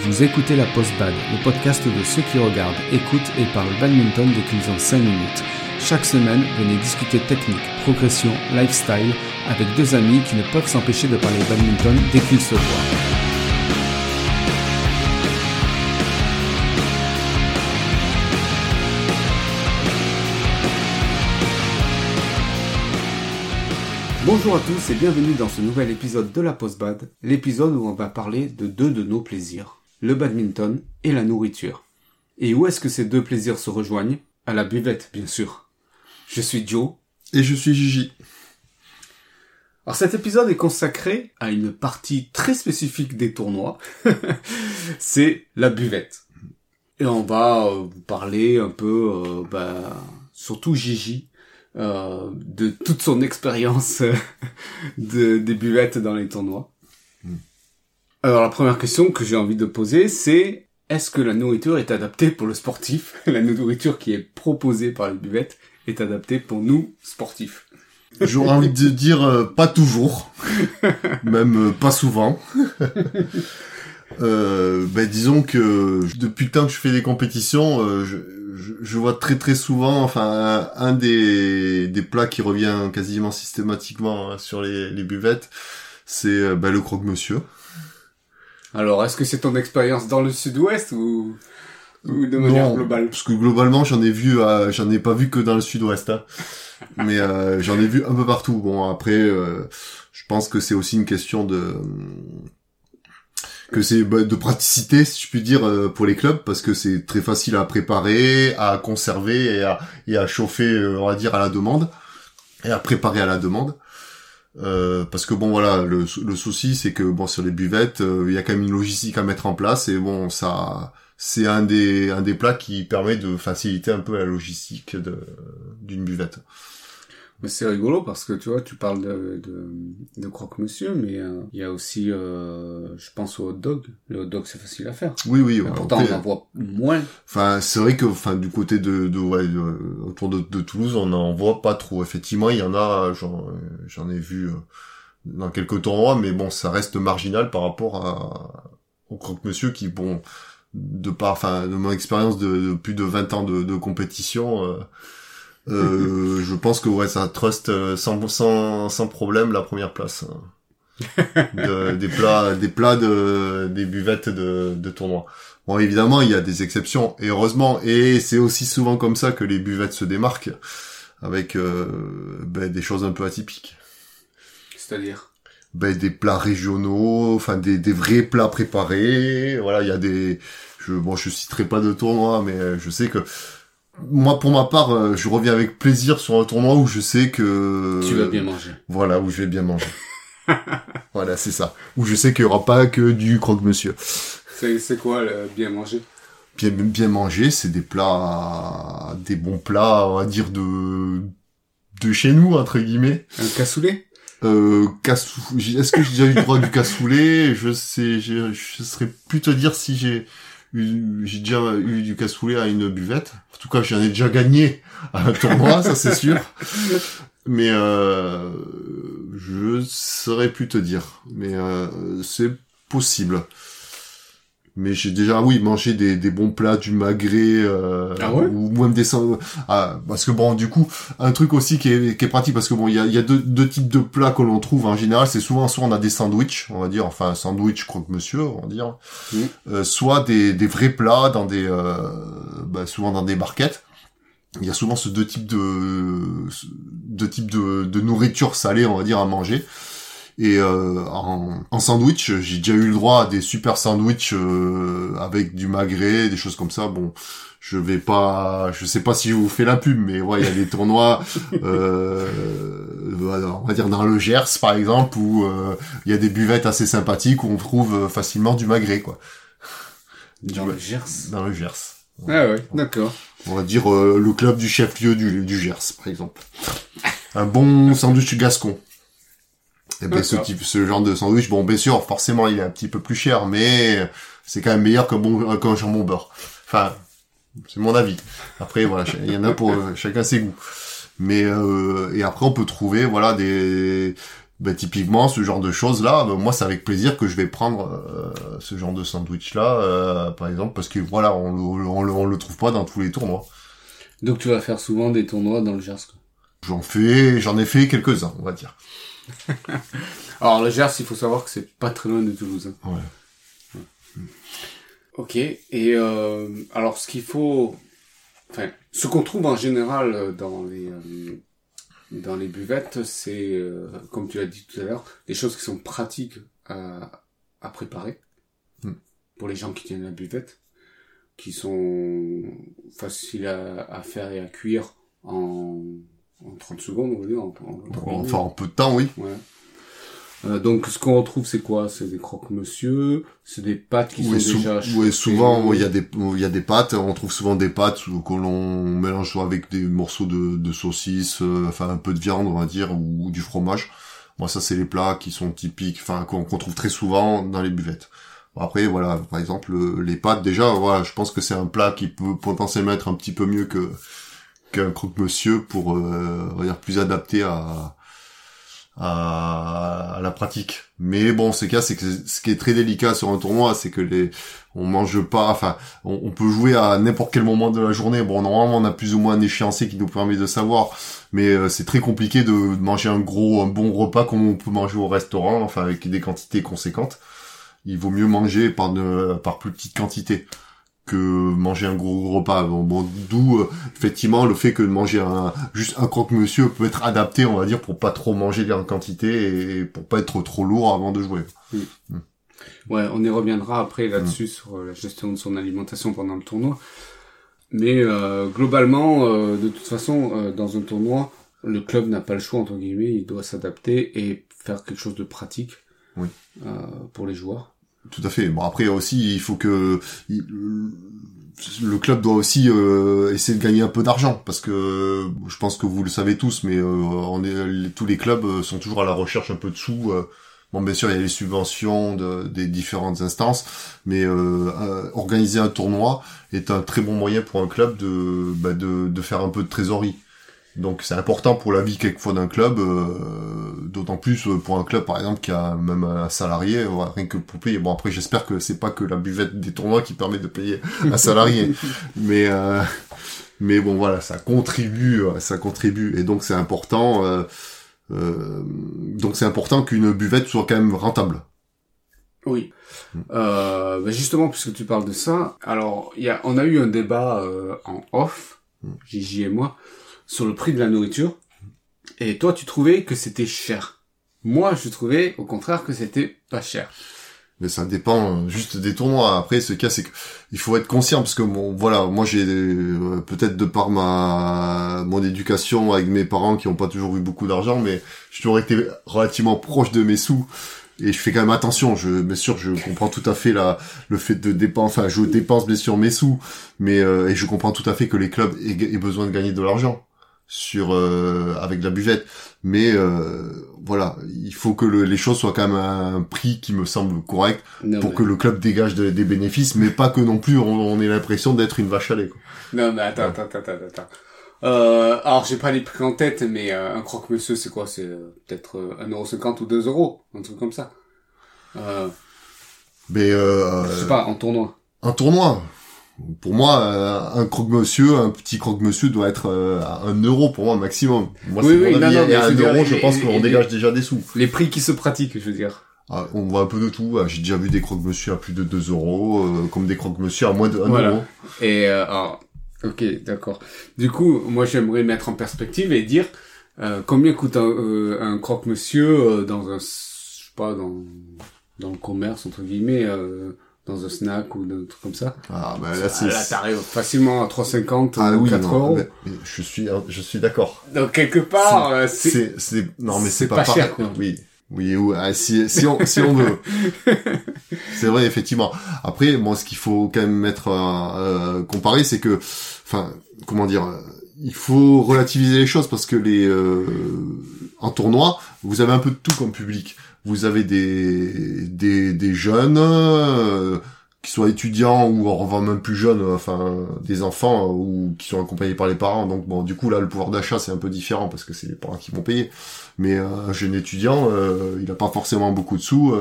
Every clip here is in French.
Vous écoutez la Post Bad, le podcast de ceux qui regardent, écoutent et parlent badminton dès qu'ils ont 5 minutes. Chaque semaine, venez discuter technique, progression, lifestyle avec deux amis qui ne peuvent s'empêcher de parler badminton dès qu'ils se voient. Bonjour à tous et bienvenue dans ce nouvel épisode de la Post Bad, l'épisode où on va parler de deux de nos plaisirs, le badminton et la nourriture. Et où est-ce que ces deux plaisirs se rejoignent? À la buvette, bien sûr. Je suis Joe. Et je suis Gigi. Alors cet épisode est consacré à une partie très spécifique des tournois, c'est la buvette. Et on va euh, vous parler un peu, euh, bah, surtout Gigi, euh, de toute son expérience de, des buvettes dans les tournois. Mm. Alors la première question que j'ai envie de poser, c'est est-ce que la nourriture est adaptée pour le sportif? La nourriture qui est proposée par les buvettes est adaptée pour nous, sportifs J'aurais envie de dire euh, pas toujours, même euh, pas souvent. euh, ben disons que depuis le temps que je fais des compétitions, euh, je, je, vois très très souvent, enfin un, des, des plats qui revient quasiment systématiquement hein, sur les, les buvettes, c'est ben, le croque-monsieur. Alors, est-ce que c'est ton expérience dans le sud-ouest ou, ou de manière globale? Parce que globalement, j'en ai vu, euh, j'en ai pas vu que dans le sud-ouest, hein. mais euh, j'en ai vu un peu partout. Bon, après, euh, je pense que c'est aussi une question de que c'est bah, de praticité, si je puis dire, pour les clubs, parce que c'est très facile à préparer, à conserver et à, et à chauffer, on va dire, à la demande, et à préparer à la demande. Euh, parce que bon voilà le, le souci c'est que bon sur les buvettes il y a quand même une logistique à mettre en place et bon ça c'est un des un des plats qui permet de faciliter un peu la logistique d'une buvette. Mais c'est rigolo parce que tu vois, tu parles de, de, de croque-monsieur, mais euh, il y a aussi, euh, je pense au hot dog. Le hot dog, c'est facile à faire. Oui, oui. Pourtant, on en voit moins. Enfin, c'est vrai que, enfin, du côté de, de, ouais, autour de, de, Toulouse, on n'en voit pas trop. Effectivement, il y en a, j'en ai vu euh, dans quelques tournois, mais bon, ça reste marginal par rapport à, au croque-monsieur qui, bon, de par, enfin, de mon expérience de, plus de 20 ans de, de compétition, euh, euh, je pense que ouais, ça trust euh, sans, sans, sans problème la première place. de, des plats, des plats de, des buvettes de, de tournoi. Bon, évidemment, il y a des exceptions, et heureusement, et c'est aussi souvent comme ça que les buvettes se démarquent, avec euh, ben, des choses un peu atypiques. C'est-à-dire? Ben, des plats régionaux, enfin des, des vrais plats préparés. Voilà, il y a des, je, bon, je citerai pas de tournoi, mais je sais que moi, pour ma part, euh, je reviens avec plaisir sur un tournoi où je sais que... Tu vas bien manger. Voilà, où je vais bien manger. voilà, c'est ça. Où je sais qu'il y aura pas que du croque-monsieur. C'est quoi, le bien manger? Bien, bien manger, c'est des plats... Des bons plats, on va dire, de... De chez nous, entre guillemets. Un cassoulet? Euh, cassou... Est-ce que j'ai déjà eu le droit du cassoulet? Je sais, je, je saurais plus te dire si j'ai j'ai déjà eu du cassoulet à une buvette. En tout cas, j'en ai déjà gagné à un tournoi, ça c'est sûr. Mais euh, je saurais plus te dire. Mais euh, c'est possible. Mais j'ai déjà, oui, mangé des, des bons plats du magret, euh, ah ouais ou même des ah, parce que bon, du coup, un truc aussi qui est, qui est pratique, parce que bon, il y a, y a deux, deux types de plats que l'on trouve en général. C'est souvent, soit on a des sandwichs, on va dire, enfin, un sandwich croque-monsieur, on va dire, euh, soit des, des vrais plats dans des, euh, bah, souvent dans des barquettes. Il y a souvent ce deux types de, deux types de, de nourriture salée, on va dire, à manger. Et euh, en, en, sandwich, j'ai déjà eu le droit à des super sandwichs euh, avec du magret, des choses comme ça. Bon, je vais pas, je sais pas si je vous fais la pub, mais ouais, il y a des tournois, euh, on va dire dans le Gers par exemple, où euh, il y a des buvettes assez sympathiques où on trouve facilement du magret, quoi. Dans le Gers. Dans le Gers. Ah ouais, d'accord. On va dire euh, le club du chef-lieu du, du Gers, par exemple. Un bon sandwich gascon. Et ben, ce type, ce genre de sandwich, bon, bien sûr, forcément, il est un petit peu plus cher, mais c'est quand même meilleur qu'un bon, qu'un jambon beurre. Enfin, c'est mon avis. Après, voilà, il y en a pour chacun ses goûts. Mais euh, et après, on peut trouver, voilà, des ben, typiquement ce genre de choses là ben, moi c'est avec plaisir que je vais prendre euh, ce genre de sandwich là euh, par exemple parce que voilà on le, on, le, on le trouve pas dans tous les tournois Donc tu vas faire souvent des tournois dans le Gers. j'en fais j'en ai fait quelques uns on va dire Alors le Gers, il faut savoir que c'est pas très loin de Toulouse. hein. ouais Ok. Et euh, alors ce qu'il faut, enfin, ce qu'on trouve en général dans les euh, dans les buvettes, c'est euh, comme tu l'as dit tout à l'heure, des choses qui sont pratiques à, à préparer Hmm. pour les gens qui tiennent la buvette, qui sont faciles à, à faire et à cuire en, en 30 secondes, on va dire. En, en- en- enfin en peu de temps oui Ouais. Euh, donc ce qu'on retrouve c'est quoi? C'est des croque-monsieur, c'est des pâtes qui Oui, sont sou- déjà ouais, souvent, chauffées. il y a des, il y a des pâtes. On trouve souvent des pâtes que l'on mélange soit avec des morceaux de, de saucisse, euh, enfin un peu de viande, on va dire, ou, du fromage. Moi, ça, c'est les plats qui sont typiques, enfin qu'on qu'on trouve très souvent dans les buvettes. Bon, Après, voilà, par exemple, euh, les pâtes, déjà, voilà, je pense que c'est un plat qui peut potentiellement être un petit peu mieux que qu'un croque-monsieur pour, euh, dire, plus adapté à, à, à la pratique. Mais bon, ce cas, c'est que ce qui est très délicat sur un tournoi, c'est que les, on mange pas, enfin, on, on peut jouer à n'importe quel moment de la journée. Bon, normalement, on a plus ou moins un échéancier qui nous permet de savoir, mais euh, c'est très compliqué de, de manger un gros, un bon repas comme on peut manger au restaurant, enfin, avec des quantités conséquentes. Il vaut mieux manger par de, par plus petite quantité que manger un gros repas. Bon, bon, d'où euh, effectivement le fait que de manger un juste un croque-monsieur peut être adapté, on va dire, pour pas trop manger en quantité et pour pas être trop lourd avant de jouer. Ouais, on y reviendra après là-dessus Mm. sur la gestion de son alimentation pendant le tournoi. Mais euh, globalement, euh, de toute façon, dans un tournoi, le club n'a pas le choix entre guillemets, il doit s'adapter et faire quelque chose de pratique Oui. pour les joueurs. Tout à fait. Bon après aussi il faut que le club doit aussi euh, essayer de gagner un peu d'argent parce que je pense que vous le savez tous mais euh, on est tous les clubs euh, sont toujours à la recherche un peu de sous euh, Bon, bien sûr, il y a les subventions de- des différentes instances, mais euh, organiser un tournoi est un très bon moyen pour un club de, bah, de, de faire un peu de trésorerie. Donc c'est important pour la vie quelquefois d'un club, euh, d'autant plus pour un club par exemple qui a même un salarié, ouais, rien que pour payer. Bon après j'espère que c'est pas que la buvette des tournois qui permet de payer un salarié, mais euh, mais bon voilà ça contribue, ça contribue et donc c'est important. Euh, euh, donc c'est important qu'une buvette soit quand même rentable. Oui. Euh, bah justement, puisque tu parles de ça, alors il y a, on a eu un débat euh, en off, Gigi et moi, sur le prix de la nourriture. Et toi, tu trouvais que c'était cher. Moi, je trouvais au contraire que c'était pas cher. Mais ça dépend euh, juste des tournois. Après, ce cas, c'est que il faut être conscient parce que bon, voilà, moi j'ai euh, peut-être de par ma mon éducation avec mes parents qui ont pas toujours eu beaucoup d'argent, mais j'ai toujours été relativement proche de mes sous et je fais quand même attention. Je, bien sûr, je comprends tout à fait la le fait de dépenser. Enfin, je dépense bien sûr mes sous, mais euh, et je comprends tout à fait que les clubs aient besoin de gagner de l'argent sur euh, avec la buvette mais euh, voilà il faut que le, les choses soient quand même à un prix qui me semble correct Non, pour mais, que le club dégage de- des bénéfices mais pas que non plus on, on ait l'impression d'être une vache à lait quoi. non, mais attends, attends, attends, attends, attends. Euh, alors, j'ai pas les prix en tête, mais euh, un croque-monsieur, c'est quoi? C'est euh, peut-être euh, 1,50€ ou 2 euros, un truc comme ça. Euh, mais euh, je sais pas, en tournoi. un tournoi pour moi euh, un croque-monsieur un petit croque-monsieur doit être euh, à un euro pour moi maximum moi Oui, c'est oui, mon non, avis non, et à un euro je pense qu'on dégage déjà des sous Les prix qui se pratiquent, je veux dire. Ah, on voit un peu de tout Ah, j'ai déjà vu des croque-monsieur à plus de 2 euros euh, comme des croque-monsieur à moins de 1 Voilà. euro Et euh, alors, ok, d'accord. Du coup, moi j'aimerais mettre en perspective et dire euh, combien coûte un, euh, un croque-monsieur euh, dans un, je sais pas, dans dans le commerce entre guillemets, euh, dans un snack ou un truc comme ça. ah bah là c'est là t'arrives facilement à 3,50 ah ou oui 4 non, euros. mais- je suis je suis d'accord Donc quelque part, euh, c'est c'est c'est non mais c'est c'est pas, pas pareil. cher, quoi. oui oui ou- ah, si si on si on veut c'est vrai effectivement après moi ce qu'il faut quand même mettre euh, euh, comparé c'est que enfin comment dire il faut relativiser les choses parce que les euh, en tournoi vous avez un peu de tout comme public vous avez des des jeunes euh, qu'ils soient étudiants ou en même plus jeunes, enfin des enfants ou qui sont accompagnés par les parents. Donc bon, du coup là, le pouvoir d'achat c'est un peu différent parce que c'est les parents qui vont payer. Mais un jeune étudiant, il a pas forcément beaucoup de sous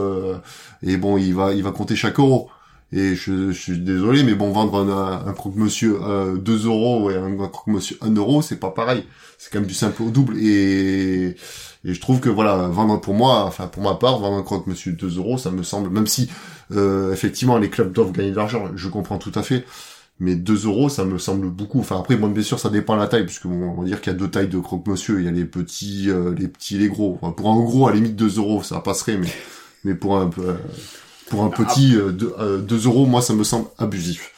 et bon, il va il va compter chaque euro. Et je, je, suis désolé, mais bon, vendre un, un croque-monsieur euh, 2 euros et un, croque-monsieur 1 euro, c'est pas pareil. C'est quand même du simple au double. Et, et je trouve que voilà, vendre pour moi, enfin pour ma part, vendre un croque-monsieur 2 euros, ça me semble, même si euh, effectivement les clubs doivent gagner de l'argent, je comprends tout à fait. Mais 2 euros, ça me semble beaucoup. Enfin après, bon, bien sûr, ça dépend de la taille, puisque bon, on va dire qu'il y a deux tailles de croque-monsieur. Il y a les petits, euh, les petits, et les gros. Enfin, pour un gros, à la limite 2 euros, ça passerait, mais mais pour un peu euh, pour un petit 2 euh, euh, euros, moi, ça me semble abusif.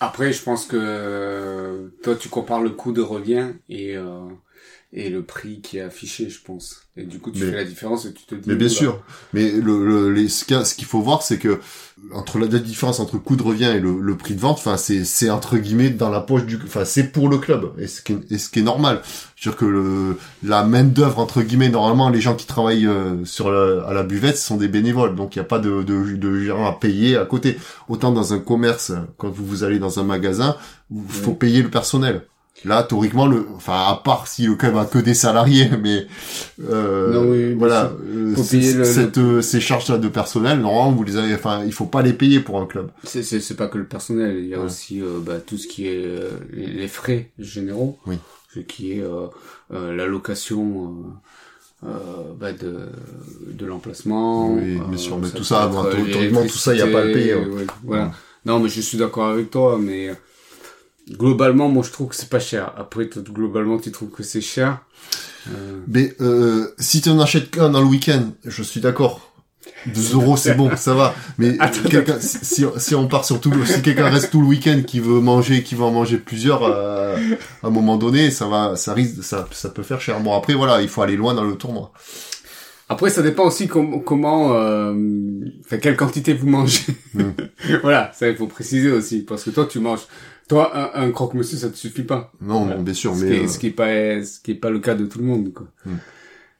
Après, je pense que toi, tu compares le coût de revient et et le prix qui est affiché, je pense. Et du coup, tu fais la différence et tu te dis. Mais bien sûr. Mais le, le les, ce qu'il faut voir, c'est que entre la, différence entre coût de revient et le, le prix de vente, enfin, c'est c'est entre guillemets dans la poche du, enfin, c'est pour le club et ce qui est, et ce qui est normal. Je veux dire que le, la main d'œuvre entre guillemets, normalement, les gens qui travaillent euh, sur la, à la buvette ce sont des bénévoles, donc il n'y a pas de, de de gens à payer à côté. Autant dans un commerce, quand vous, vous allez dans un magasin, il faut payer le personnel. Là, théoriquement, le, enfin, à part si le club a que des salariés, mais euh, non, oui, voilà, euh, cette, euh, ces charges-là de personnel, normalement, vous les avez, enfin, il faut pas les payer pour un club. C'est c'est pas que le personnel, il y a aussi euh, bah, tout ce qui est les frais généraux, oui. ce qui est la location. Bah de de l'emplacement oui bien sûr mais tout ça tout ça il y a pas à le payer hein. voilà non mais je suis d'accord avec toi mais globalement, moi, je trouve que c'est pas cher. Après, toi, globalement, tu trouves que c'est cher? Euh... Mais euh, si tu en achètes qu'un dans le week-end, je suis d'accord. 2 euros, c'est bon, ça va. Mais quelqu'un, si, si on part sur tout, si quelqu'un reste tout le week-end qui veut manger, qui veut en manger plusieurs, euh, à un moment donné, ça va, ça risque, ça, ça peut faire cher. Bon, après, voilà, il faut aller loin dans le tournoi. Après, ça dépend aussi comment, euh, quelle quantité vous mangez. Mm. voilà, ça il faut préciser aussi, parce que toi, tu manges toi, un, un croque-monsieur, ça te suffit pas. Non, non, bien sûr, ce mais... Qui est, Ce qui est pas, ce qui est pas le cas de tout le monde, quoi. Hmm.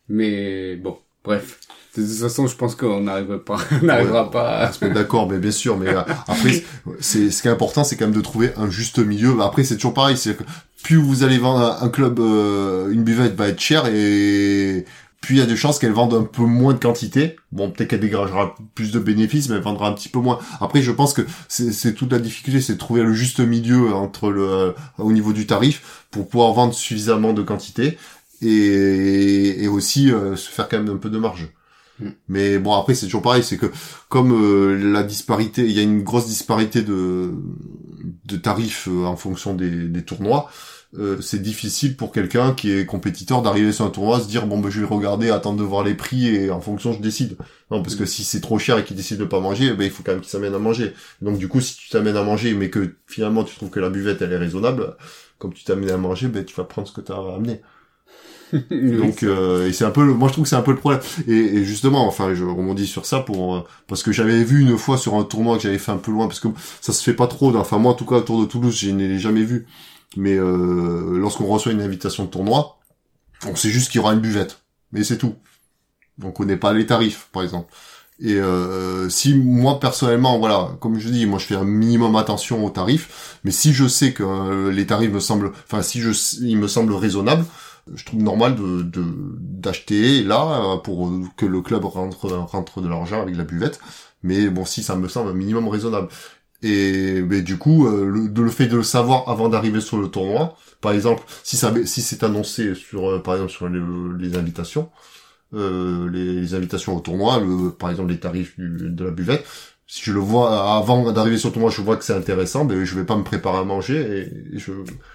Mais bon, bref. De toute façon, je pense qu'on n'arrivera pas, on n'arrivera pas. À... D'accord, mais bien sûr, mais euh, après, c'est ce qui est important, c'est quand même de trouver un juste milieu. Après, c'est toujours pareil, c'est que plus vous allez vendre un club, euh, une buvette va être chère et puis il y a des chances qu'elle vende un peu moins de quantité. Bon, peut-être qu'elle dégagera plus de bénéfices, mais elle vendra un petit peu moins. Après, je pense que c'est toute la difficulté, c'est de trouver le juste milieu entre le euh, au niveau du tarif pour pouvoir vendre suffisamment de quantité et, et aussi euh, se faire quand même un peu de marge. Mm. Mais bon, après, c'est toujours pareil, c'est que comme euh, la disparité, il y a une grosse disparité de, de tarifs en fonction des, des tournois. Euh, c'est difficile pour quelqu'un qui est compétiteur d'arriver sur un tournoi, se dire bon ben je vais regarder, attendre de voir les prix et en fonction je décide. Non parce que si c'est trop cher et qu'il décide de pas manger, ben il faut quand même qu'il s'amène à manger. Donc du coup si tu t'amènes à manger mais que finalement tu trouves que la buvette elle est raisonnable, comme tu t'amènes à manger, ben tu vas prendre ce que tu as amené. Donc euh, et c'est un peu moi je trouve que c'est un peu le problème et, justement enfin je rebondis sur ça pour euh, parce que j'avais vu une fois sur un tournoi que j'avais fait un peu loin parce que ça se fait pas trop enfin moi en tout cas autour de Toulouse je n'ai jamais vu mais euh, lorsqu'on reçoit une invitation de tournoi, on sait juste qu'il y aura une buvette. Mais c'est tout. On connaît pas les tarifs, par exemple. Et euh, si moi personnellement, voilà, comme je dis, moi je fais un minimum attention aux tarifs, mais si je sais que euh, les tarifs me semblent, enfin si je, me semble raisonnable, je trouve normal de d'acheter là pour que le club rentre rentre de l'argent avec la buvette. Mais bon, si ça me semble un minimum raisonnable. Et mais du coup, euh, le, le, fait de le savoir avant d'arriver sur le tournoi, par exemple, si ça si c'est annoncé sur euh, par exemple sur les, les invitations, euh, les, les, invitations au tournoi, le, par exemple les tarifs de la buvette, si je le vois avant d'arriver sur le tournoi, je vois que c'est intéressant, ben je vais pas me préparer à manger et, je,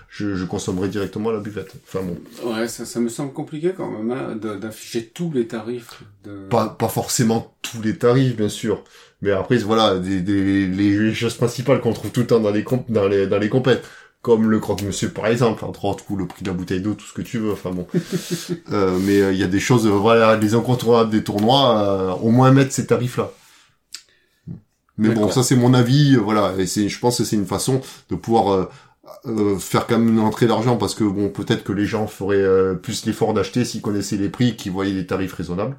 je, je consommerai directement la buvette. Enfin bon. Ouais, ça, ça me semble compliqué quand même hein, d'afficher tous les tarifs. De... Pas pas forcément tous les tarifs, bien sûr. Mais après, voilà, des, des, les choses principales qu'on trouve tout le temps dans les comp dans les dans les compètes, comme le croque-monsieur par exemple, entre autres, ou le prix de la bouteille d'eau, tout ce que tu veux. Enfin bon. euh, mais euh, il y a des choses, euh, voilà, les incontournables des tournois, euh, au moins mettre ces tarifs-là. Mais bon, ça c'est mon avis, voilà. Et c'est, je pense que c'est une façon de pouvoir faire quand même une entrée d'argent parce que bon, peut-être que les gens feraient plus l'effort d'acheter s'ils connaissaient les prix, qu'ils voyaient des tarifs raisonnables.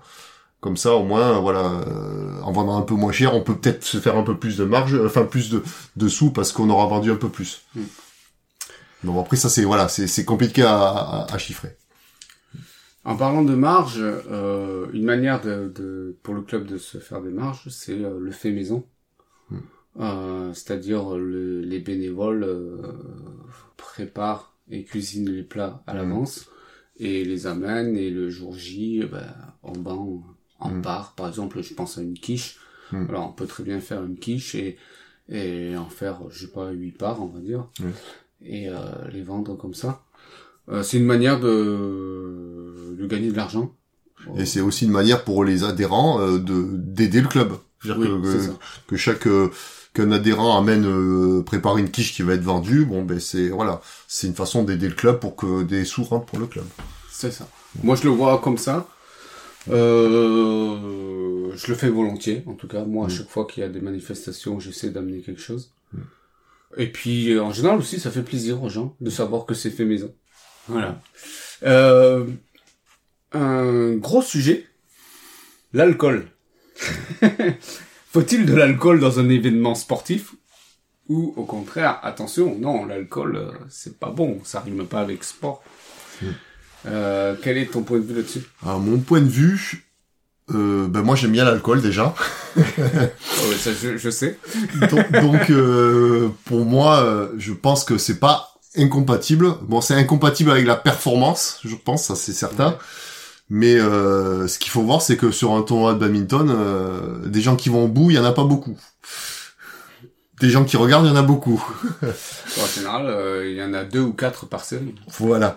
Comme ça, au moins, voilà, euh, en vendant un peu moins cher, on peut peut-être se faire un peu plus de marge, enfin plus de, de sous parce qu'on aura vendu un peu plus. Mm. Bon après ça c'est voilà, c'est compliqué à, à, à chiffrer. En parlant de marge, euh, une manière de, de, pour le club de se faire des marges, c'est euh, le fait maison. Hmm. Euh, C'est-à-dire le, les bénévoles euh, préparent et cuisinent les plats à Hmm. l'avance et les amènent et le jour J, ben, on vend en part. Par exemple, je pense à une quiche. Hmm. Alors on peut très bien faire une quiche et, et en faire, je sais pas, huit parts, on va dire, et euh, les vendre comme ça. Euh, c'est une manière de, de gagner de l'argent. Et c'est aussi une manière pour les adhérents euh, de d'aider le club. Oui, dire que, que, chaque euh, qu'un adhérent amène euh, prépare une quiche qui va être vendue, bon ben c'est voilà, c'est une façon d'aider le club pour que des sous rentrent pour le club. C'est ça. Moi, je le vois comme ça. Euh, je le fais volontiers, en tout cas. Moi, à Mm. chaque fois qu'il y a des manifestations, j'essaie d'amener quelque chose. Mm. Et puis, euh, en général aussi, ça fait plaisir aux gens de savoir que c'est fait maison. Voilà. Euh, un gros sujet, l'alcool. Faut-il de l'alcool dans un événement sportif? Ou au contraire, attention, non, l'alcool, euh, c'est pas bon, ça rime pas avec sport. Mm. Euh, quel est ton point de vue là-dessus? À mon point de vue, euh, ben moi j'aime bien l'alcool déjà. Oh, ça, je, je sais. donc donc, euh, pour moi, euh, je pense que c'est pas incompatible. Bon, c'est incompatible avec la performance, je pense, ça c'est certain. Ouais. Mais euh, ce qu'il faut voir, c'est que sur un tournoi de badminton, euh, des gens qui vont au bout, il y en a pas beaucoup. Des gens qui regardent, il y en a beaucoup. En général, euh, il y en a deux ou quatre par série. Voilà.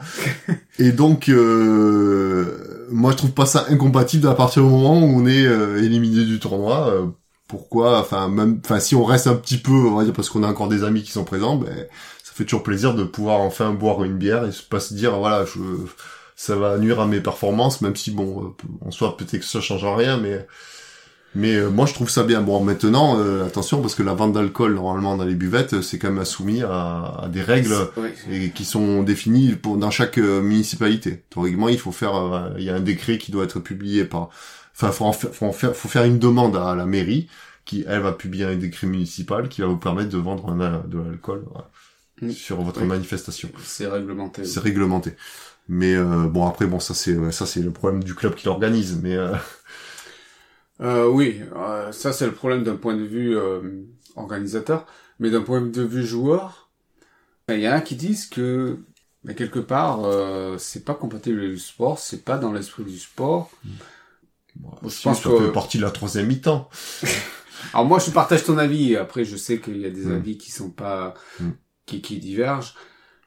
Et donc, euh, moi, je trouve pas ça incompatible à partir du moment où on est euh, éliminé du tournoi. euh, pourquoi? Enfin, même, enfin, si on reste un petit peu, on va dire, parce qu'on a encore des amis qui sont présents, ben, ça fait toujours plaisir de pouvoir enfin boire une bière et pas se dire, voilà, je, ça va nuire à mes performances, même si bon, en soi, peut-être que ça change rien, mais mais euh, moi je trouve ça bien. Bon maintenant, euh, attention parce que la vente d'alcool normalement dans les buvettes, euh, c'est quand même soumis à, à des règles et qui sont définies pour, dans chaque euh, municipalité. Théoriquement, il faut faire, euh, il y a un décret qui doit être publié par, enfin, faut, en faire, faut, en faire, faut faire une demande à la mairie qui, elle, va publier un décret municipal qui va vous permettre de vendre un, de l'alcool voilà, sur votre Oui. manifestation. C'est réglementé. C'est réglementé. Mais euh, bon, après, bon, ça c'est, ça c'est le problème du club qui l'organise. Mais euh, oui, euh, ça c'est le problème d'un point de vue euh, organisateur, mais d'un point de vue joueur, il y en a qui disent que mais quelque part euh, c'est pas compatible avec le sport, c'est pas dans l'esprit du sport. bon, je si, pense ça que- fait partie de la troisième mi-temps. Alors moi je partage ton avis, après je sais qu'il y a des Mm. avis qui sont pas Mm. qui, qui divergent,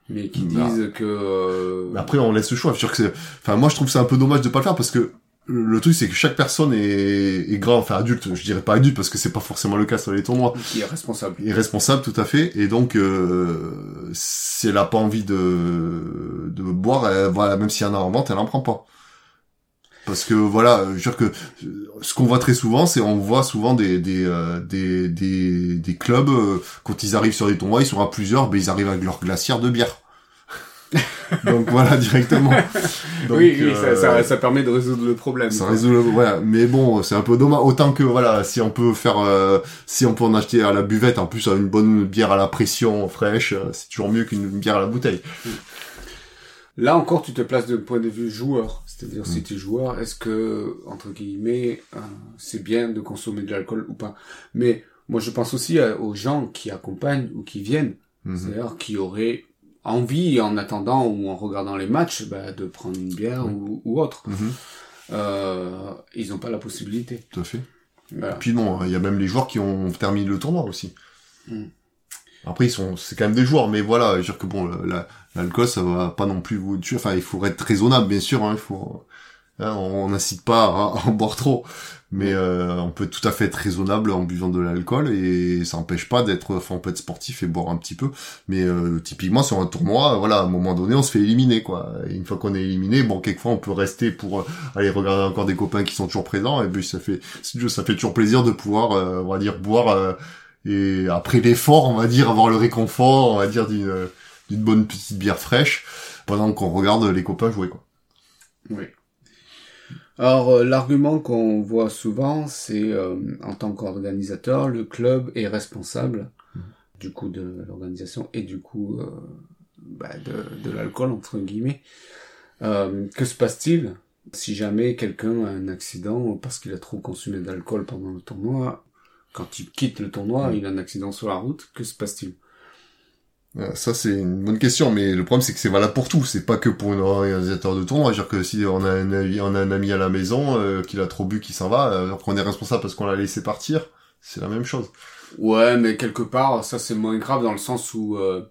mais qui Bah. disent que euh, Mais après, on laisse le choix. C'est sûr que c'est, enfin, moi, je trouve ça un peu dommage de pas le faire parce que le truc, c'est que chaque personne est, est grand, enfin adulte. Je dirais pas adulte parce que c'est pas forcément le cas sur les tournois. qui est responsable. est responsable tout à fait et donc euh, si elle a pas envie de de boire elle- voilà même s'il y en a en vente elle en prend pas parce que voilà je veux dire que euh, ce qu'on voit très souvent c'est on voit souvent des des euh, des, des des clubs euh, quand ils arrivent sur des tournois ils sont à plusieurs ben ils arrivent avec leur glacière de bière donc voilà directement Donc, oui, oui, euh, ça, ça, ça permet de résoudre le problème. ça résout le... voilà mais bon c'est un peu dommage autant que voilà si on peut faire euh, si on peut en acheter à la buvette en plus une bonne bière à la pression fraîche euh, c'est toujours mieux qu'une bière à la bouteille Là encore, tu te places d'un point de vue joueur. C'est-à-dire, si Mm. tu es joueur, est-ce que, entre guillemets, euh, c'est bien de consommer de l'alcool ou pas? Mais moi, je pense aussi aux gens qui accompagnent ou qui viennent. Mhm. C'est-à-dire, qui auraient envie, en attendant ou en regardant les matchs, bah, de prendre une bière Oui. ou, ou autre. Mhm, Euh, ils n'ont pas la possibilité. tout à fait Voilà. puis non il y a même les joueurs qui ont terminé le tournoi aussi Mm. après ils sont c'est quand même des joueurs mais voilà je veux dire que bon l'alcool ça va pas non plus vous tuer enfin il faut être raisonnable bien sûr hein, il faut hein, on n'incite pas à, en boire trop mais euh, on peut tout à fait être raisonnable en buvant de l'alcool et ça empêche pas d'être enfin on peut être sportif et boire un petit peu. Mais euh, typiquement sur un tournoi voilà à un moment donné on se fait éliminer quoi. Et une fois qu'on est éliminé bon quelquefois on peut rester pour euh, aller regarder encore des copains qui sont toujours présents et puis ça fait ça fait toujours plaisir de pouvoir euh, on va dire boire euh, et après l'effort on va dire avoir le réconfort on va dire d'une d'une bonne petite bière fraîche pendant qu'on regarde les copains jouer quoi. Oui. Alors euh, l'argument qu'on voit souvent, c'est euh, en tant qu'organisateur, le club est responsable Mhm. du coup de l'organisation et du coup euh, bah, de, de l'alcool entre guillemets. Euh, que se passe-t-il si jamais quelqu'un a un accident parce qu'il a trop consommé d'alcool pendant le tournoi? Quand il quitte le tournoi, Mhm. il a un accident sur la route. Que se passe-t-il? Ça c'est une bonne question, mais le problème c'est que c'est valable pour tout. C'est pas que pour un organisateur de tournoi. C'est-à-dire que si on a un, ami- on a un ami à la maison euh, qu'il a trop bu, qui s'en va, euh, alors qu'on est responsable parce qu'on l'a laissé partir, c'est la même chose. Ouais, mais quelque part, ça c'est moins grave dans le sens où euh,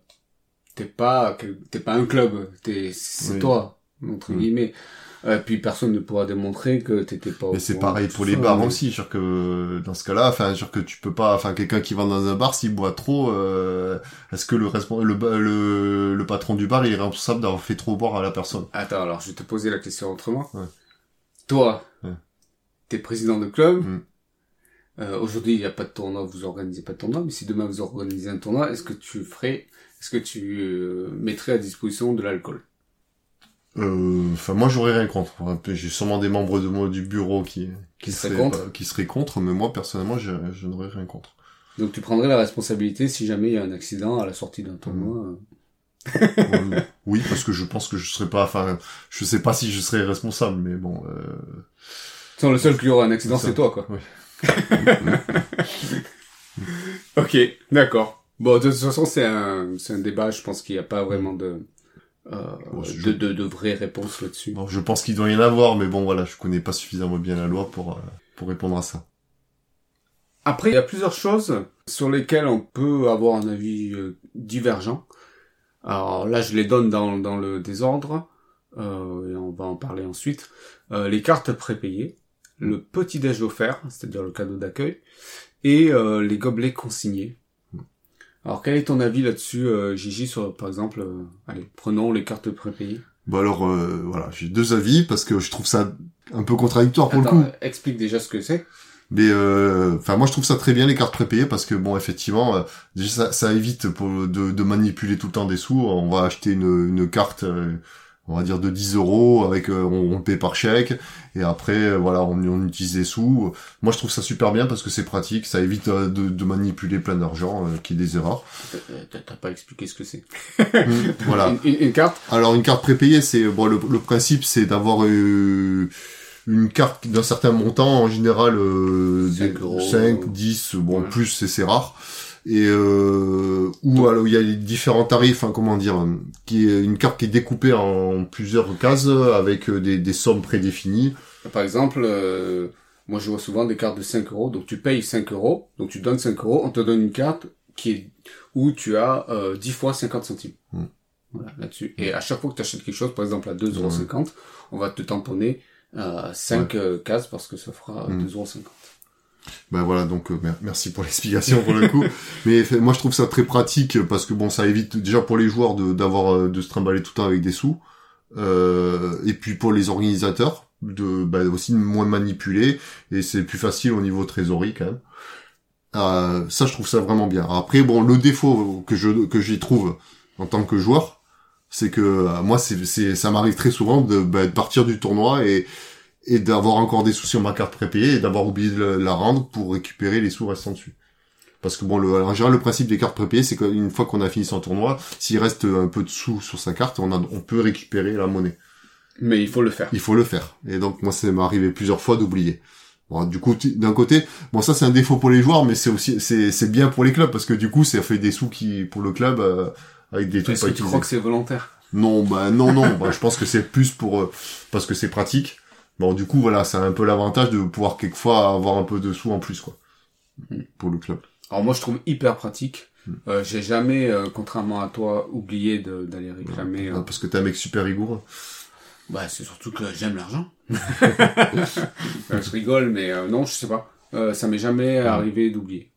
t'es pas t'es pas un club, t'es c'est Oui. toi entre Mm. guillemets. Et puis personne ne pourra démontrer que t'étais pas. Mais c'est pareil pour les bars mais- aussi, genre que dans ce cas-là, enfin, genre que tu peux pas, enfin, quelqu'un qui va dans un bar s'il boit trop, euh, est-ce que le, le le le patron du bar il est responsable d'avoir fait trop boire à la personne? Attends, alors je vais te poser la question autrement. Ouais. Toi, Ouais. t'es président de club. Mm. Euh, Aujourd'hui, il n'y a pas de tournoi, vous organisez pas de tournoi, mais si demain vous organisez un tournoi, est-ce que tu ferais, est-ce que tu euh, mettrais à disposition de l'alcool? Enfin, moi j'aurais rien contre. J'ai sûrement des membres de moi du bureau qui Qui seraient seraient contre pas- qui seraient contre, mais moi personnellement je, je n'aurais rien contre. Donc tu prendrais la responsabilité si jamais il y a un accident à la sortie d'un tournoi. Mm. euh. Euh, oui, parce que je pense que je serais pas, enfin, je sais pas si je serais responsable, mais bon. Euh... Le seul qui aura un accident, C'est toi, quoi. Oui. ok, d'accord. Bon, de toute façon, c'est un, c'est un débat. Je pense qu'il n'y a pas vraiment de, euh, Bon, de, de, de vraies réponses là-dessus. Bon, je pense qu'il doit y en avoir, mais bon, voilà, je connais pas suffisamment bien la loi pour, euh, pour répondre à ça. Après, il y a plusieurs choses sur lesquelles on peut avoir un avis euh, divergent. Alors là, je les donne dans, dans le désordre, euh, et on va en parler ensuite. Euh, les cartes prépayées, le petit déj offert, c'est-à-dire le cadeau d'accueil, et euh, les gobelets consignés. Alors quel est ton avis là-dessus, euh, Gigi, sur par exemple, euh, allez, prenons les cartes prépayées. Bon alors, euh, voilà, j'ai deux avis parce que je trouve ça un peu contradictoire pour Attends, le coup. euh, explique déjà ce que c'est. Mais euh, enfin, moi je trouve ça très bien les cartes prépayées parce que bon, effectivement, euh, déjà ça, ça évite pour de, de manipuler tout le temps des sous. On va acheter une, une carte, euh, on va dire de 10 euros avec, euh, on, on paie par chèque et après euh, voilà, on, on utilise les sous. Moi je trouve ça super bien parce que c'est pratique, ça évite euh, de, de manipuler plein d'argent, euh, qui est des erreurs. T'as pas expliqué ce que c'est. voilà. Une, une- une carte. Alors une carte prépayée, c'est bon le, le principe c'est d'avoir une carte d'un certain montant en général euh, 5 des- euros. 5, 10, bon Ouais. plus c'est c'est rare. Et euh, ou alors il y a les différents tarifs, hein, comment dire, euh, qui est une carte qui est découpée en plusieurs cases avec euh, des, des sommes prédéfinies. Par exemple, euh, moi je vois souvent des cartes de 5 euros, donc tu payes 5 euros, donc tu donnes 5 euros, on te donne une carte qui est où tu as euh, 10 fois 50 centimes. Mm. Voilà, là-dessus. Et à chaque fois que tu achètes quelque chose, par exemple à 2,50 euros, on va te tamponner euh, 5 euh, cases parce que ça fera Mm. 2,50 euros. Ben voilà, donc euh, mer- merci pour l'explication pour le coup. Mais moi je trouve ça très pratique parce que bon, ça évite déjà pour les joueurs de d'avoir euh, de se trimballer tout le temps avec des sous, euh, et puis pour les organisateurs de bah, aussi moins manipuler et c'est plus facile au niveau trésorerie quand même. Euh, ça je trouve ça vraiment bien. Après bon, le défaut que je que j'y trouve en tant que joueur, c'est que euh, moi c'est ça m'arrive très souvent de, bah, de partir du tournoi et et d'avoir encore des sous sur ma carte prépayée et d'avoir oublié de la- rendre pour récupérer les sous restants dessus. Parce que bon, le, en général, le principe des cartes prépayées, c'est qu'une fois qu'on a fini son tournoi, s'il reste un peu de sous sur sa carte, on, a, on peut récupérer la monnaie. Mais il faut le faire. Il faut le faire. Et donc, moi, ça m'est arrivé plusieurs fois d'oublier. Bon, du coup, d'un côté, bon, ça c'est un défaut pour les joueurs, mais c'est aussi, c'est, c'est bien pour les clubs parce que du coup, ça fait des sous qui, pour le club, euh, avec des trucs Est-ce que tu crois que c'est volontaire? Non, bah non, non. bah, je pense que c'est plus pour euh, parce que c'est pratique. Bon, du coup, voilà, ça a un peu l'avantage de pouvoir quelquefois avoir un peu de sous en plus, quoi, Mhm. pour le club. Alors moi je trouve hyper pratique. Mm. Euh, J'ai jamais, euh, contrairement à toi, oublié d'aller réclamer. euh, Parce que t'es un mec super rigoureux. Bah, c'est surtout que j'aime l'argent. Euh, je rigole, mais euh, non, je sais pas. Euh, ça m'est jamais arrivé d'oublier.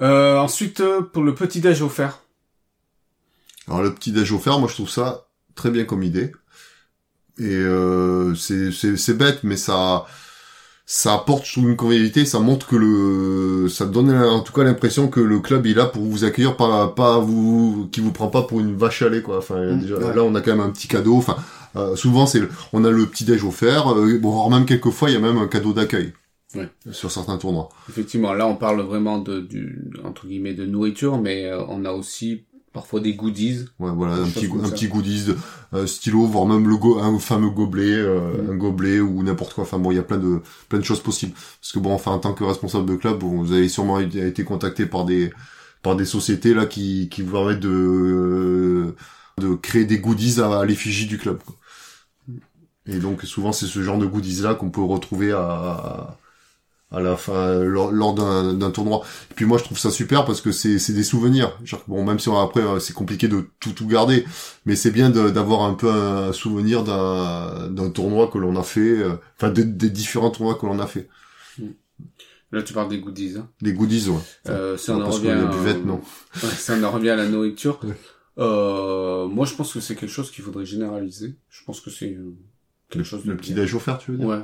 Euh, ensuite, pour le petit déj offert. Alors le petit déj offert, moi je trouve ça très bien comme idée. Et euh, c'est c'est c'est bête, mais ça ça apporte une convivialité, ça montre que le, ça donne en tout cas l'impression que le club est là pour vous accueillir, pas, pas vous, qui vous prend pas pour une vache à lait, quoi. Enfin, Mm, déjà, ouais. là, on a quand même un petit cadeau. Enfin, euh, souvent, c'est, on a le petit déj offert. Euh, bon, alors même quelques fois, il y a même un cadeau d'accueil. Ouais. Sur certains tournois. Effectivement, là on parle vraiment de du entre guillemets de nourriture, mais euh, on a aussi parfois des goodies. Ouais, voilà, un petit, un ça. petit goodies, de, euh, stylo, voire même le go, un fameux gobelet, euh, Mm. un gobelet ou n'importe quoi. Enfin bon, il y a plein de, plein de choses possibles. Parce que bon, enfin, en tant que responsable de club, bon, vous avez sûrement été, été contacté par des, par des sociétés là qui, qui vous permettent de, euh, de créer des goodies à, à l'effigie du club. quoi. Et donc souvent c'est ce genre de goodies là qu'on peut retrouver à, à la fin lors, lors d'un tournoi. Et puis moi je trouve ça super parce que c'est des souvenirs. Genre, bon même si on- après euh, c'est compliqué de tout tout garder, mais c'est bien d'avoir un peu un souvenir d'un tournoi que l'on a fait, euh, enfin des, des différents tournois que l'on a fait. Là tu parles des goodies. Hein. Des goodies ouais. Euh, ça en parce que revient. la buvette, euh, non. Ouais, ça en revient à la nourriture. Ouais. Euh, moi je pense que c'est quelque chose qu'il faudrait généraliser. Je pense que c'est euh, quelque chose de petit déj offert tu veux dire Ouais.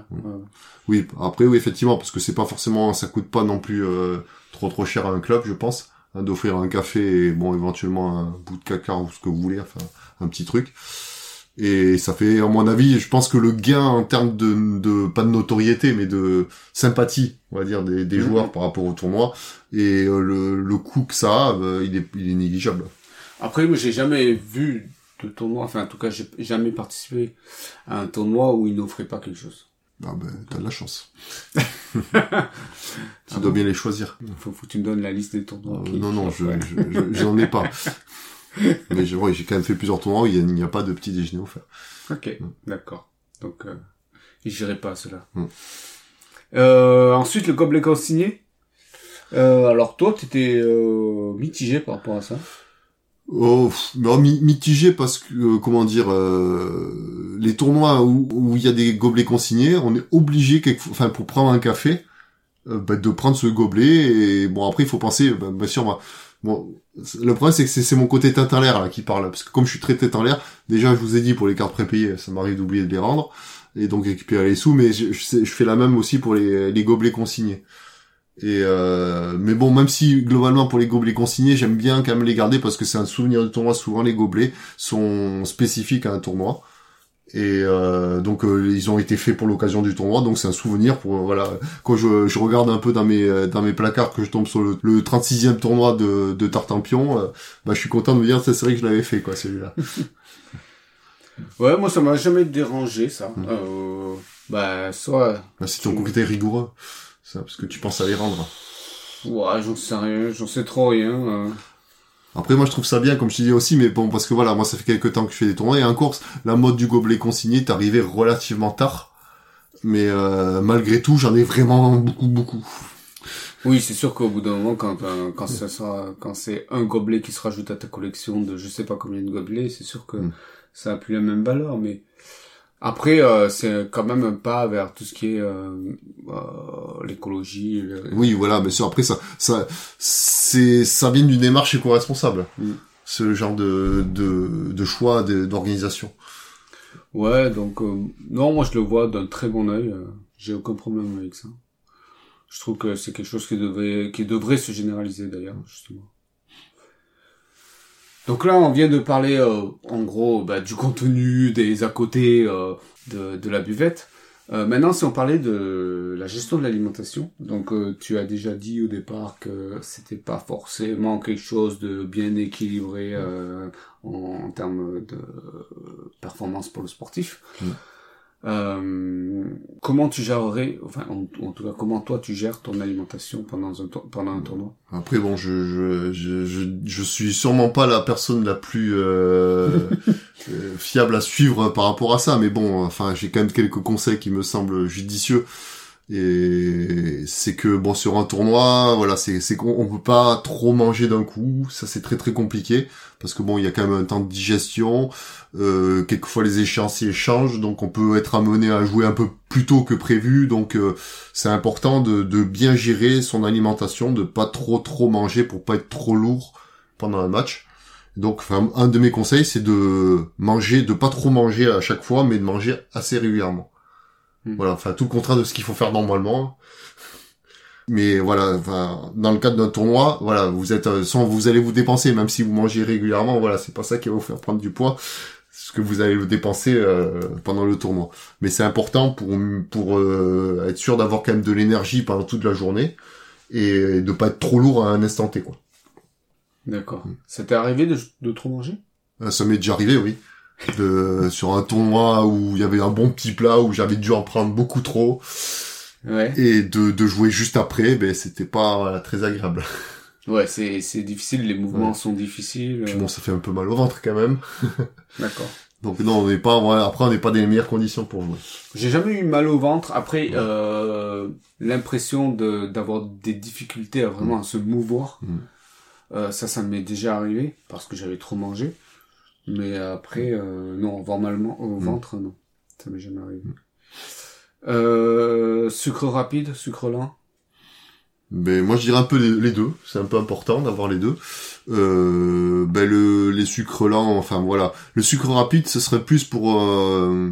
Oui, après oui effectivement parce que c'est pas forcément ça coûte pas non plus euh, trop trop cher à un club, je pense, hein, d'offrir un café et bon éventuellement un bout de caca ou ce que vous voulez, enfin un petit truc. Et ça fait à mon avis, je pense que le gain en termes de, de pas de notoriété mais de sympathie, on va dire des, des Mhm. joueurs par rapport au tournoi et euh, le, le coût que ça a, euh, il est il est négligeable. Après, moi, j'ai jamais vu de tournoi, enfin, en tout cas, j'ai jamais participé à un tournoi où ils n'offraient pas quelque chose. Ah ben t'as de la chance. tu Ah dois bon bien les choisir. Faut, faut que tu me donnes la liste des tournois. Euh, non, non, je, je, je- j'en ai pas. Mais ouais, j'ai quand même fait plusieurs tournois où il a- n'y a, pas de petit déjeuner offert. Ok, d'accord. Donc, euh, j'irai pas à cela. Mm. Euh, ensuite, le gobelet consigné. Euh, alors toi, t'étais euh, mitigé par rapport à ça? Oh, non, mi- mitigé parce que, euh, comment dire, euh, les tournois où il y a des gobelets consignés, on est obligé, enfin, pour prendre un café, euh, bah, de prendre ce gobelet. Et bon, après, il faut penser, bah, bien sûr, moi, bon, le problème, c'est que c'est mon côté tête en l'air qui parle, parce que comme je suis très tête en l'air, déjà, je vous ai dit pour les cartes prépayées, ça m'arrive d'oublier de les rendre et donc récupérer les sous, mais je, je fais la même aussi pour les, les gobelets consignés. Et euh, mais bon, même si globalement pour les gobelets consignés, j'aime bien quand même les garder parce que c'est un souvenir de tournoi. Souvent, les gobelets sont spécifiques à un tournoi. Et euh, donc euh, ils ont été faits pour l'occasion du tournoi, donc c'est un souvenir pour voilà quand je, je regarde un peu dans mes euh, dans mes placards que je tombe sur le, le 36e tournoi de, de Tartampion, euh, bah je suis content de me dire ça c'est vrai que je l'avais fait quoi celui-là. Ouais, moi, ça m'a jamais dérangé, ça. Mm. Euh, bah, soit... Bah, c'est ton côté rigoureux, ça parce que tu penses à les rendre. Ouais, j'en sais rien, j'en sais trop rien. euh. Après, moi, je trouve ça bien, comme je disais aussi, mais bon, parce que voilà, moi, ça fait quelques temps que je fais des tournois, et en course, la mode du gobelet consigné est arrivée relativement tard. Mais euh, malgré tout, j'en ai vraiment beaucoup, beaucoup. Oui, c'est sûr qu'au bout d'un moment, quand, euh, quand ça sera, quand c'est un gobelet qui se rajoute à ta collection de je sais pas combien de gobelets, c'est sûr que Mm. ça a plus la même valeur, mais après, euh, c'est quand même un pas vers tout ce qui est euh, euh, l'écologie. le- Oui, voilà, mais sûr, après, ça, ça, c'est, ça vient d'une démarche éco-responsable. Mm. Ce genre de, de, de choix, d'organisation. Ouais, donc euh, non, moi je le vois d'un très bon œil. euh, J'ai aucun problème avec ça. Je trouve que c'est quelque chose qui devrait, qui devrait se généraliser d'ailleurs, justement. Donc là, on vient de parler, euh, en gros, bah, du contenu, des à côté euh, de, de la buvette. Euh, maintenant, si on parlait de la gestion de l'alimentation, donc euh, tu as déjà dit au départ que c'était pas forcément quelque chose de bien équilibré euh, en, en termes de performance pour le sportif. Mm. Comment tu gérerais, enfin, en, en tout cas, comment toi tu gères ton alimentation pendant un, pendant un tournoi? Après, bon, je, je, je, je, je suis sûrement pas la personne la plus euh, euh, fiable à suivre par rapport à ça, mais bon, enfin, j'ai quand même quelques conseils qui me semblent judicieux. Et c'est que bon sur un tournoi, voilà, c'est qu'on on peut pas trop manger d'un coup, ça c'est très très compliqué parce que bon, il y a quand même un temps de digestion. Euh, quelquefois les échéanciers changent, donc on peut être amené à jouer un peu plus tôt que prévu. Donc euh, c'est important de, bien gérer son alimentation, de pas trop trop manger pour pas être trop lourd pendant un match. Donc un de mes conseils c'est de manger, de pas trop manger à chaque fois, mais de manger assez régulièrement. Mm. Voilà, enfin tout le contraire de ce qu'il faut faire normalement. Mais voilà, enfin, dans le cadre d'un tournoi, voilà, vous êtes, euh, sans vous allez vous dépenser, même si vous mangez régulièrement, voilà, c'est pas ça qui va vous faire prendre du poids, ce que vous allez le dépenser euh, pendant le tournoi. Mais c'est important pour pour euh, être sûr d'avoir quand même de l'énergie pendant toute la journée et de pas être trop lourd à un instant T, quoi. D'accord. Ça t'est arrivé de, de trop manger? Euh, Ça m'est déjà arrivé, oui. De, sur un tournoi où il y avait un bon petit plat où j'avais dû en prendre beaucoup trop Ouais. et de, de jouer juste après, ben c'était pas voilà, très agréable. Ouais, c'est c'est difficile, les mouvements Ouais. sont difficiles. Puis euh, bon, ça fait un peu mal au ventre quand même. D'accord. Donc non, on n'est pas, voilà, après on n'est pas dans les meilleures conditions pour jouer. J'ai jamais eu mal au ventre. Après, euh, l'impression de d'avoir des difficultés à vraiment à se mouvoir. Mm. Euh, ça, ça m'est déjà arrivé parce que j'avais trop mangé. Mais après, euh, non, mal au Mm. ventre, non, ça m'est jamais arrivé. Euh, sucre rapide, sucre lent? Mais moi je dirais un peu les, deux, c'est un peu important d'avoir les deux. Euh, ben le, les sucres lents, enfin voilà, le sucre rapide, ce serait plus pour euh,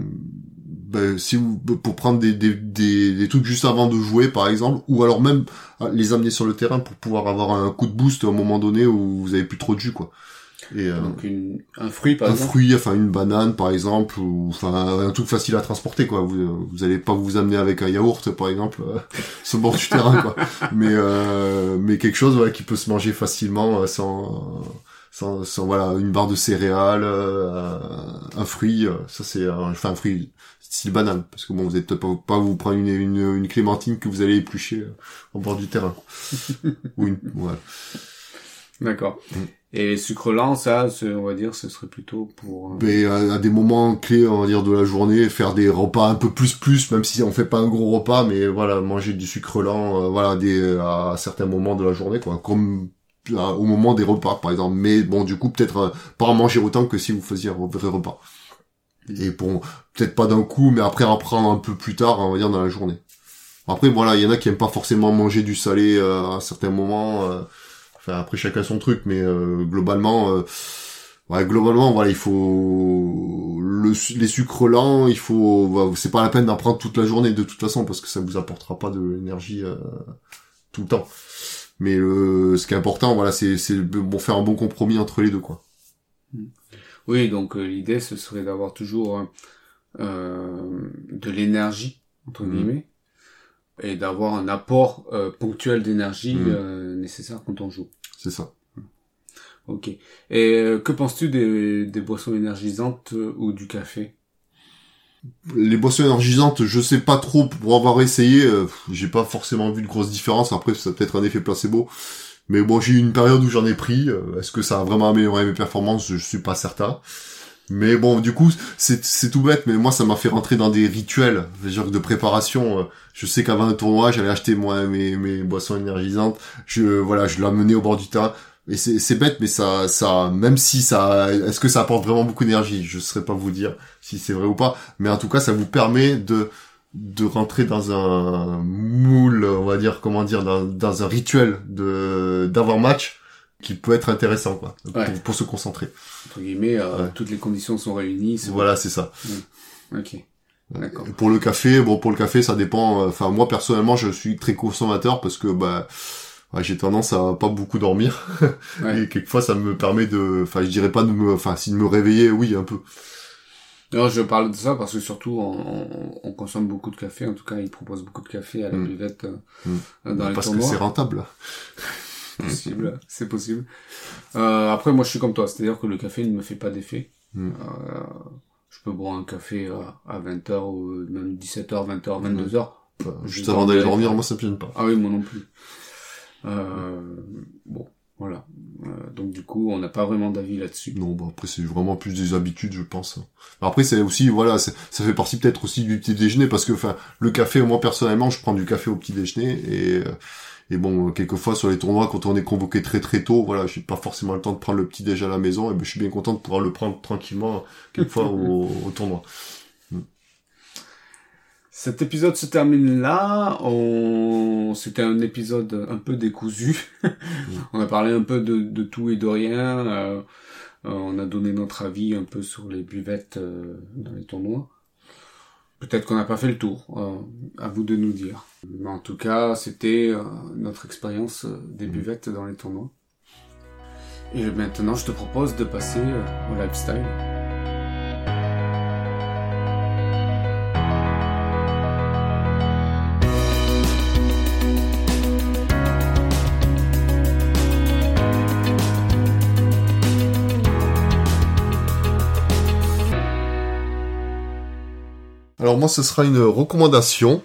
ben, si vous, pour prendre des, des, des, des trucs juste avant de jouer par exemple, ou alors même ah, les amener sur le terrain pour pouvoir avoir un coup de boost à un moment donné où vous avez plus trop de jus quoi. Et euh, Donc une, un fruit, par un exemple. fruit, enfin une banane par exemple, ou enfin un truc facile à transporter quoi. Vous vous allez pas vous amener avec un yaourt par exemple euh, sur le bord du terrain quoi. Mais euh, mais quelque chose ouais, qui peut se manger facilement euh, sans sans, sans voilà une barre de céréales, euh, un fruit, euh, ça c'est un- enfin un fruit style banane parce que bon vous êtes peut-être pas, pas vous prendre une, une une clémentine que vous allez éplucher euh, au bord du terrain. ou une voilà. D'accord. Mm. Et les sucres lents, ça, on va dire, ce serait plutôt pour. euh, Mais à, à des moments clés, on va dire, de la journée, faire des repas un peu plus plus, même si on fait pas un gros repas, mais voilà, manger du sucre lent, euh, voilà, des, à certains moments de la journée, quoi, comme euh, au moment des repas, par exemple. Mais bon, du coup, peut-être euh, pas en manger autant que si vous faisiez un vrai repas. Et bon, peut-être pas d'un coup, mais après en prendre un peu plus tard, on va dire, dans la journée. Après, voilà, il y en a qui aiment pas forcément manger du salé euh, à certains moments. Euh, Enfin, après chacun son truc, mais euh, globalement, euh, ouais, globalement, voilà, il faut le, les sucres lents, il faut, voilà, c'est pas la peine d'en prendre toute la journée de toute façon parce que ça vous apportera pas de l'énergie euh, tout le temps. Mais le, ce qui est important, voilà, c'est c'est bon faire un bon compromis entre les deux, quoi. Oui, donc euh, l'idée, ce serait d'avoir toujours euh, euh, de l'énergie, entre Mhm. guillemets, et d'avoir un apport euh, ponctuel d'énergie Mhm. euh, nécessaire quand on joue. C'est ça. Ok. Et euh, que penses-tu des, des boissons énergisantes euh, ou du café? Les boissons énergisantes, je sais pas trop pour avoir essayé, euh, j'ai pas forcément vu de grosse différence. Après, ça peut être un effet placebo. Mais bon, j'ai eu une période où j'en ai pris. euh, Est-ce que ça a vraiment amélioré mes performances? Je suis pas certain. Mais bon, du coup, c'est tout bête, mais moi, ça m'a fait rentrer dans des rituels, dire, de préparation. euh, Je sais qu'avant un tournoi, j'allais acheter moi mes, mes boissons énergisantes. Je voilà, je l'amenais au bord du terrain. Et c'est bête, mais ça ça même si ça, est-ce que ça apporte vraiment beaucoup d'énergie? Je saurais pas vous dire si c'est vrai ou pas. Mais en tout cas, ça vous permet de de rentrer dans un moule, on va dire, comment dire, dans, dans un rituel de d'avant match qui peut être intéressant, quoi, Ouais. pour, pour se concentrer. Entre guillemets, euh, Ouais. toutes les conditions sont réunies. Voilà, c'est ça. Ok. D'accord. Pour le café, bon, pour le café, ça dépend. euh, Enfin, moi personnellement, je suis très consommateur parce que bah, ouais, j'ai tendance à pas beaucoup dormir Ouais. et quelquefois ça me permet de, enfin, je dirais pas de me, enfin, si de me réveiller, oui, un peu. Non, je parle de ça parce que surtout on, on- on consomme beaucoup de café. En tout cas, ils proposent beaucoup de café à la Mm. buvette euh, Mm. euh, dans les parce que c'est rentable. possible, c'est possible. Euh, après, moi, je suis comme toi, c'est-à-dire que le café ne me fait pas d'effet. Mm. Euh, je peux boire un café à, à 20h ou même 17h, 20h, Mm. 22h. Enfin, Je juste avant d'aller dormir, moi ça me gêne pas. Ah oui, moi non plus. Euh, bon, voilà. Euh, donc du coup, on n'a pas vraiment d'avis là-dessus. Non, bah après c'est vraiment plus des habitudes, je pense. Après c'est aussi voilà, c'est- ça fait partie peut-être aussi du petit déjeuner parce que enfin le café, moi personnellement, je prends du café au petit déjeuner et euh, et bon euh, quelquefois sur les tournois quand on est convoqué très très tôt, voilà, j'ai pas forcément le temps de prendre le petit déj à la maison et ben je suis bien content de pouvoir le prendre tranquillement quelquefois au, au tournoi. Cet épisode se termine là. On... C'était un épisode un peu décousu. on a parlé un peu de, de tout et de rien. Euh, euh, on a donné notre avis un peu sur les buvettes euh, dans les tournois. Peut-être qu'on n'a pas fait le tour. Euh, à vous de nous dire. Mais en tout cas, c'était euh, notre expérience euh, des buvettes dans les tournois. Et maintenant, je te propose de passer au lifestyle. Alors moi, ce sera une recommandation.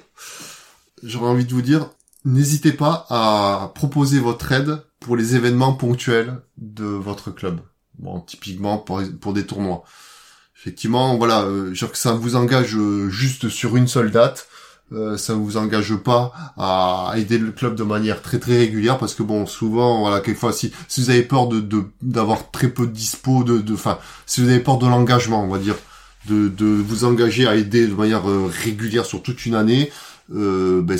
J'aurais envie de vous dire, n'hésitez pas à proposer votre aide pour les événements ponctuels de votre club. Bon, typiquement pour, des tournois. Effectivement, voilà, euh, que ça vous engage euh, juste sur une seule date. Euh, ça ne vous engage pas à aider le club de manière très très régulière parce que bon souvent voilà quelquefois si si vous avez peur d'avoir très peu de dispo de de si vous avez peur de l'engagement on va dire de, de vous engager à aider de manière euh, régulière sur toute une année, euh, ben,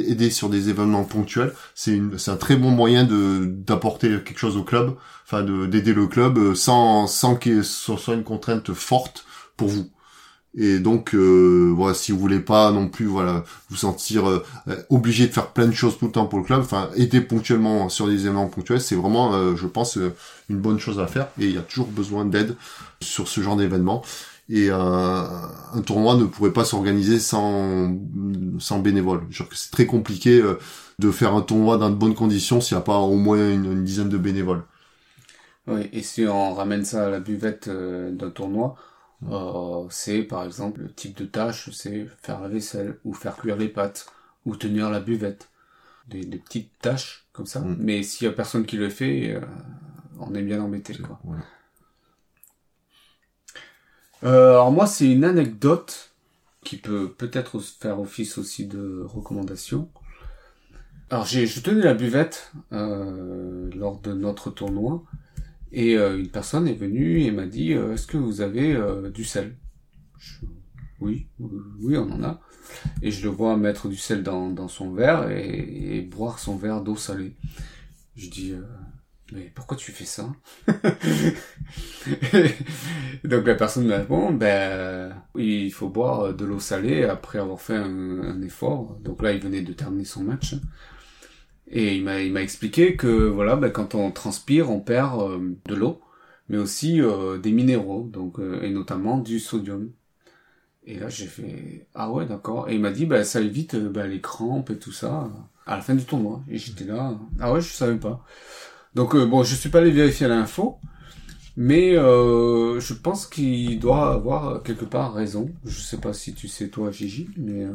aider sur des événements ponctuels, c'est un très bon moyen de d'apporter quelque chose au club, enfin de d'aider le club euh, sans sans que ce soit une contrainte forte pour vous. Et donc euh, voilà, si vous voulez pas non plus voilà vous sentir euh, obligé de faire plein de choses tout le temps pour le club, enfin aider ponctuellement sur des événements ponctuels, c'est vraiment je pense une bonne chose à faire et il y a toujours besoin d'aide sur ce genre d'événements et un, un, tournoi ne pourrait pas s'organiser sans sans bénévoles. C'est très compliqué euh, de faire un tournoi dans de bonnes conditions s'il n'y a pas au moins une, dizaine de bénévoles. Oui, et si on ramène ça à la buvette euh, d'un tournoi, euh, c'est par exemple le type de tâche, c'est faire la vaisselle ou faire cuire les pâtes ou tenir la buvette, des, des petites tâches comme ça. Mm. Mais s'il y a personne qui le fait, euh, on est bien embêté. Quoi. Euh, alors moi, c'est une anecdote qui peut peut-être faire office aussi de recommandation. Alors j'ai, je tenais la buvette euh, lors de notre tournoi et euh, une personne est venue et m'a dit euh, est-ce que vous avez euh, du sel? Oui, oui, on en a. Et je le vois mettre du sel dans, dans son verre et, et boire son verre d'eau salée. Je dis mais pourquoi tu fais ça? Donc la personne me répond, ben il faut boire de l'eau salée après avoir fait un, effort. Donc là, il venait de terminer son match. Et il m'a, il m'a expliqué que voilà, ben, quand on transpire, on perd euh, de l'eau, mais aussi euh, des minéraux, donc euh, et notamment du sodium. Et là, j'ai fait ah ouais, d'accord. Et il m'a dit, ben ça évite ben, les crampes et tout ça à la fin du tournoi. Et j'étais là, ah ouais, je savais pas. Donc euh, bon, je suis pas allé vérifier l'info, mais euh, je pense qu'il doit avoir quelque part raison. Je sais pas si tu sais toi, Gigi, mais euh,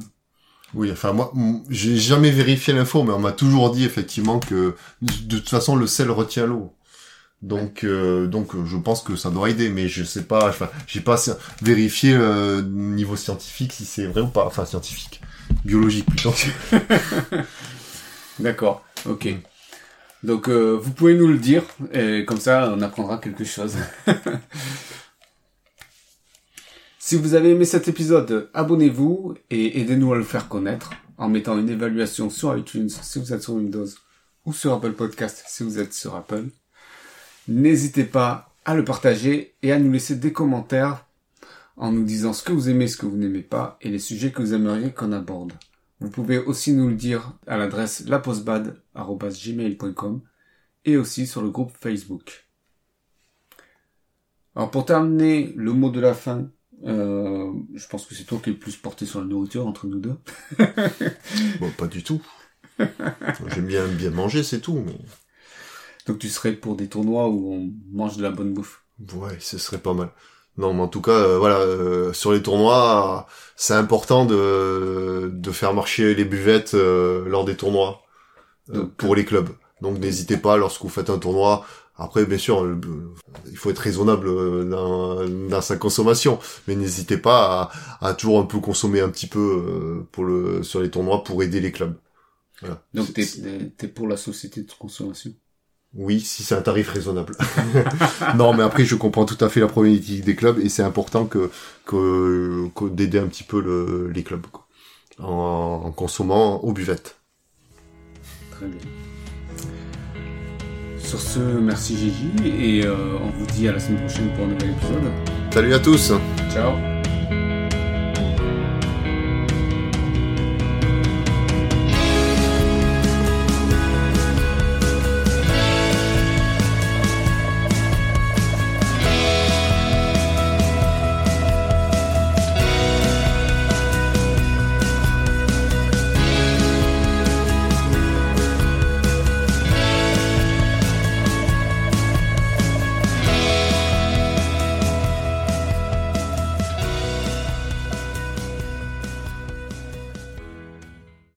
oui, enfin moi, j'ai jamais vérifié l'info, mais on m'a toujours dit effectivement que de toute façon le sel retient l'eau. Donc, donc, je pense que ça doit aider, mais je sais pas. Enfin, j'ai pas vérifié niveau scientifique si c'est vrai ou pas. Enfin, scientifique, biologique plutôt. D'accord. Ok. Donc euh, vous pouvez nous le dire, et comme ça on apprendra quelque chose. si vous avez aimé cet épisode, abonnez-vous et aidez-nous à le faire connaître en mettant une évaluation sur iTunes si vous êtes sur Windows ou sur Apple Podcast si vous êtes sur Apple. N'hésitez pas à le partager et à nous laisser des commentaires en nous disant ce que vous aimez, ce que vous n'aimez pas et les sujets que vous aimeriez qu'on aborde. Vous pouvez aussi nous le dire à l'adresse lapostbad.gmail.com et aussi sur le groupe Facebook. Alors pour terminer, le mot de la fin, euh, je pense que c'est toi qui es le plus porté sur la nourriture entre nous deux. bon, pas du tout. J'aime bien bien manger, c'est tout. Mais... Donc tu serais pour des tournois où on mange de la bonne bouffe. Ouais, ce serait pas mal. Non, mais en tout cas, euh, voilà, euh, sur les tournois, c'est important de, de faire marcher les buvettes euh, lors des tournois pour les clubs. Donc n'hésitez pas lorsque vous faites un tournoi. Après, bien sûr, il faut être raisonnable dans, dans sa consommation, mais n'hésitez pas à, à, toujours un peu consommer un petit peu pour le sur les tournois pour aider les clubs. Voilà. Donc t'es es pour la société de consommation oui, si c'est un tarif raisonnable. non, mais après, je comprends tout à fait la problématique des clubs et c'est important que, que, d'aider un petit peu le, les clubs quoi, en, consommant aux buvettes. Très bien. Sur ce, merci Gigi et euh, on vous dit à la semaine prochaine pour un nouvel épisode. Salut à tous. Ciao.